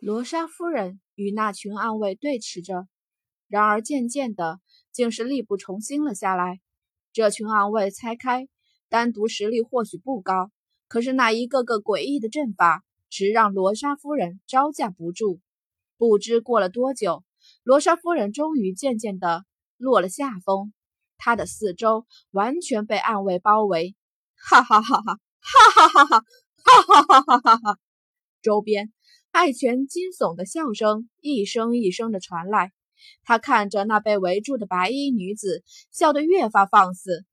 罗莎夫人与那群暗卫对峙着，然而渐渐的，竟是力不从心了下来。这群暗卫拆开，单独实力或许不高，可是那一个个诡异的阵法，直让罗莎夫人招架不住。不知过了多久，罗莎夫人终于渐渐的落了下风，她的四周完全被暗卫包围。哈哈哈哈！哈哈哈哈！哈哈哈哈哈哈！周边。爱犬惊悚的笑声一声一声的传来，他看着那被围住的白衣女子，笑得越发放肆。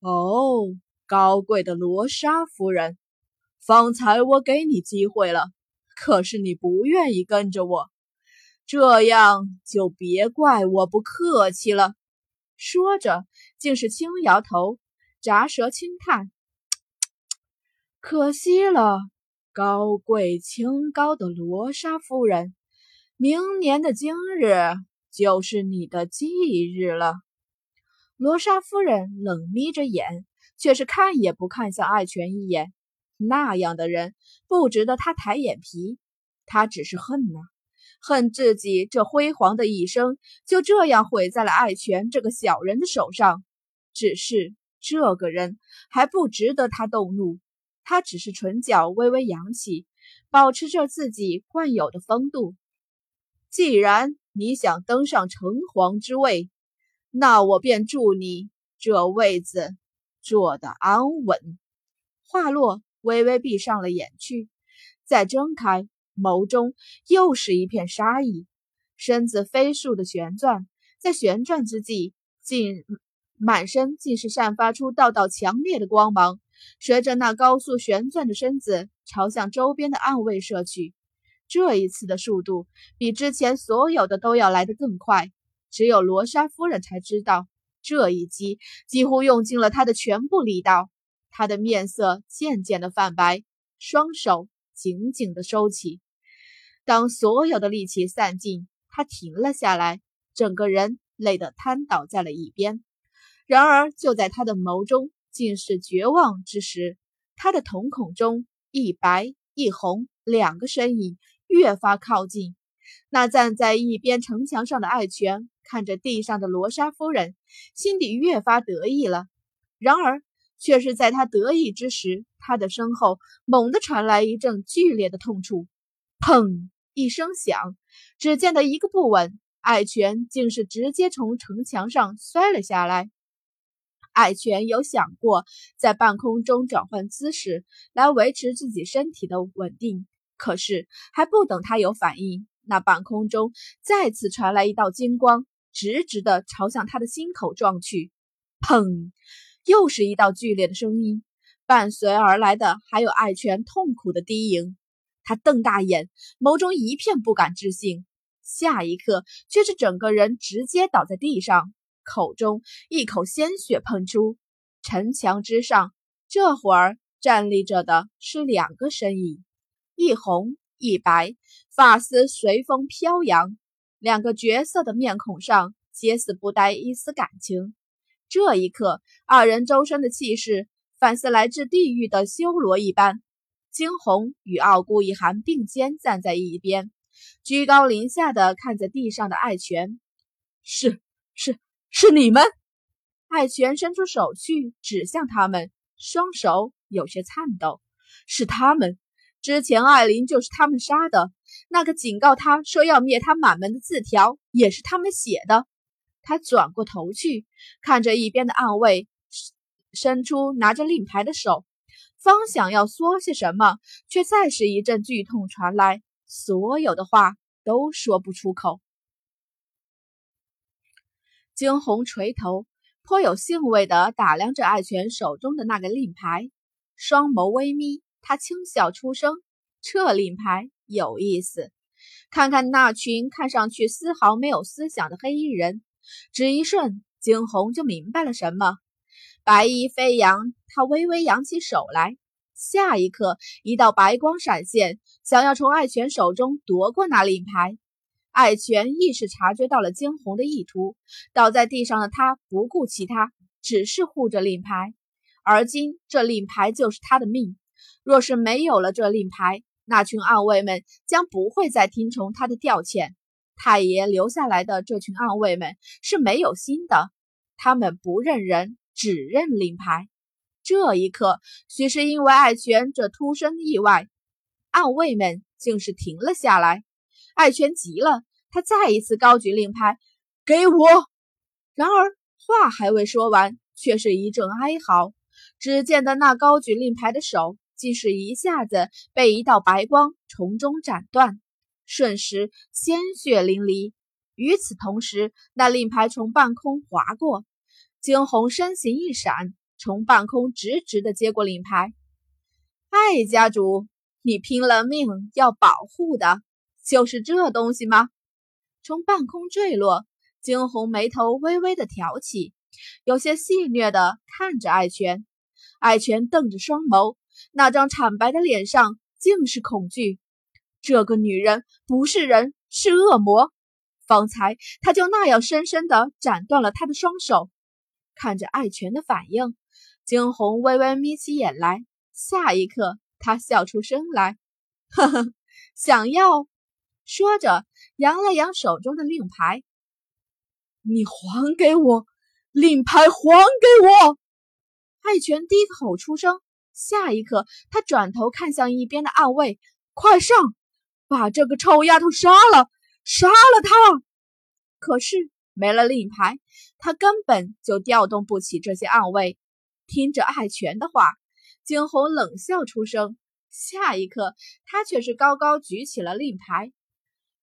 哦，高贵的罗莎夫人，方才我给你机会了，可是你不愿意跟着我，这样就别怪我不客气了。说着，竟是轻摇头，咂舌轻叹：“ 可惜了。”高贵清高的罗莎夫人，明年的今日就是你的忌日了。罗莎夫人冷眯着眼，却是看也不看向爱犬一眼。那样的人不值得她抬眼皮，她只是恨呐，恨自己这辉煌的一生就这样毁在了爱犬这个小人的手上。只是这个人还不值得她动怒。他只是唇角微微扬起，保持着自己惯有的风度。既然你想登上城隍之位，那我便祝你这位子坐得安稳。话落，微微闭上了眼去，再睁开，眸中又是一片杀意，身子飞速的旋转，在旋转之际，竟满身竟是散发出道道强烈的光芒。随着那高速旋转的身子朝向周边的暗卫射去，这一次的速度比之前所有的都要来得更快。只有罗莎夫人才知道，这一击几乎用尽了他的全部力道。他的面色渐渐的泛白，双手紧紧的收起。当所有的力气散尽，他停了下来，整个人累得瘫倒在了一边。然而，就在他的眸中。竟是绝望之时，他的瞳孔中一白一红两个身影越发靠近。那站在一边城墙上的爱犬看着地上的罗莎夫人，心底越发得意了。然而，却是在他得意之时，他的身后猛地传来一阵剧烈的痛楚，砰一声响，只见得一个不稳，爱犬竟是直接从城墙上摔了下来。爱泉有想过在半空中转换姿势来维持自己身体的稳定，可是还不等他有反应，那半空中再次传来一道金光，直直的朝向他的心口撞去。砰！又是一道剧烈的声音，伴随而来的还有爱泉痛苦的低吟。他瞪大眼，眸中一片不敢置信，下一刻却是整个人直接倒在地上。口中一口鲜血喷出，城墙之上，这会儿站立着的是两个身影，一红一白，发丝随风飘扬，两个角色的面孔上皆是不带一丝感情。这一刻，二人周身的气势，反似来自地狱的修罗一般。惊鸿与傲孤一寒并肩站在一边，居高临下的看着地上的爱犬，是是。是你们！爱犬伸出手去，指向他们，双手有些颤抖。是他们！之前艾琳就是他们杀的。那个警告他说要灭他满门的字条，也是他们写的。他转过头去，看着一边的暗卫，伸出拿着令牌的手，方想要说些什么，却再是一阵剧痛传来，所有的话都说不出口。惊鸿垂头，颇有兴味地打量着爱犬手中的那个令牌，双眸微眯。他轻笑出声：“这令牌有意思。”看看那群看上去丝毫没有思想的黑衣人，只一瞬，惊鸿就明白了什么。白衣飞扬，他微微扬起手来，下一刻，一道白光闪现，想要从爱犬手中夺过那令牌。爱犬亦是察觉到了惊鸿的意图，倒在地上的他不顾其他，只是护着令牌。而今这令牌就是他的命，若是没有了这令牌，那群暗卫们将不会再听从他的调遣。太爷留下来的这群暗卫们是没有心的，他们不认人，只认令牌。这一刻，许是因为爱权这突生意外，暗卫们竟是停了下来。爱权急了，他再一次高举令牌，给我。然而话还未说完，却是一阵哀嚎。只见得那高举令牌的手，竟是一下子被一道白光从中斩断。瞬时鲜血淋漓。与此同时，那令牌从半空划过，惊鸿身形一闪，从半空直直的接过令牌。艾家主，你拼了命要保护的，就是这东西吗？从半空坠落，惊鸿眉头微微的挑起，有些戏谑的看着艾泉。艾泉瞪着双眸，那张惨白的脸上尽是恐惧。这个女人不是人，是恶魔。方才她就那样深深的斩断了他的双手。看着爱泉的反应，惊鸿微微眯起眼来。下一刻，他笑出声来：“ 呵呵，想要？”说着，扬了扬手中的令牌：“你还给我令牌，还给我！”爱泉低吼出声。下一刻，他转头看向一边的暗卫：“快上！”把这个臭丫头杀了，杀了她！可是没了令牌，他根本就调动不起这些暗卫。听着爱泉的话，惊鸿冷笑出声。下一刻，他却是高高举起了令牌：“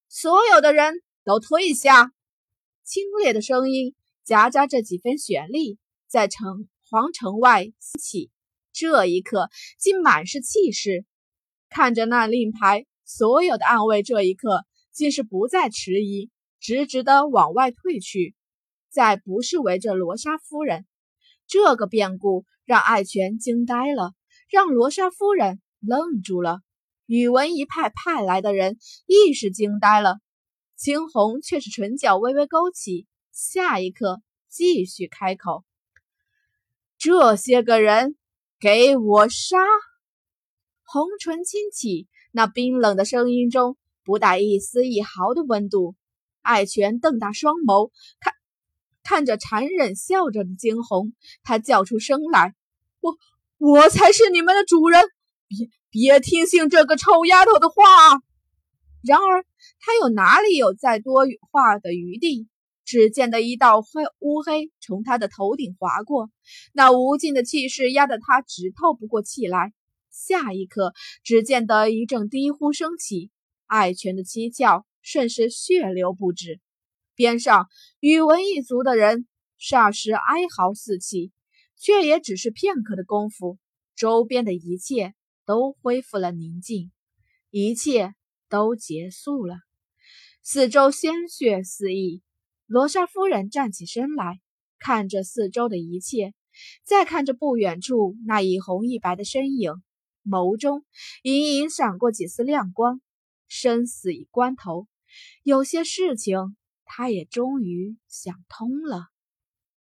所有的人都退下！”清冽的声音夹杂着几分旋律，在城皇城外响起。这一刻，竟满是气势。看着那令牌。所有的暗卫这一刻竟是不再迟疑，直直的往外退去，再不是围着罗莎夫人。这个变故让爱泉惊呆了，让罗莎夫人愣住了。宇文一派派来的人亦是惊呆了。青红却是唇角微微勾起，下一刻继续开口：“这些个人，给我杀！”红唇轻启。那冰冷的声音中不带一丝一毫的温度。爱泉瞪大双眸，看看着残忍笑着的惊鸿，他叫出声来：“我我才是你们的主人！别别听信这个臭丫头的话！”然而他又哪里有再多话的余地？只见得一道黑乌黑从他的头顶划过，那无尽的气势压得他直透不过气来。下一刻，只见得一阵低呼升起，爱泉的七窍瞬时血流不止。边上宇文一族的人霎时哀嚎四起，却也只是片刻的功夫，周边的一切都恢复了宁静，一切都结束了。四周鲜血四溢，罗莎夫人站起身来，看着四周的一切，再看着不远处那一红一白的身影。眸中隐隐闪过几丝亮光，生死关头，有些事情他也终于想通了。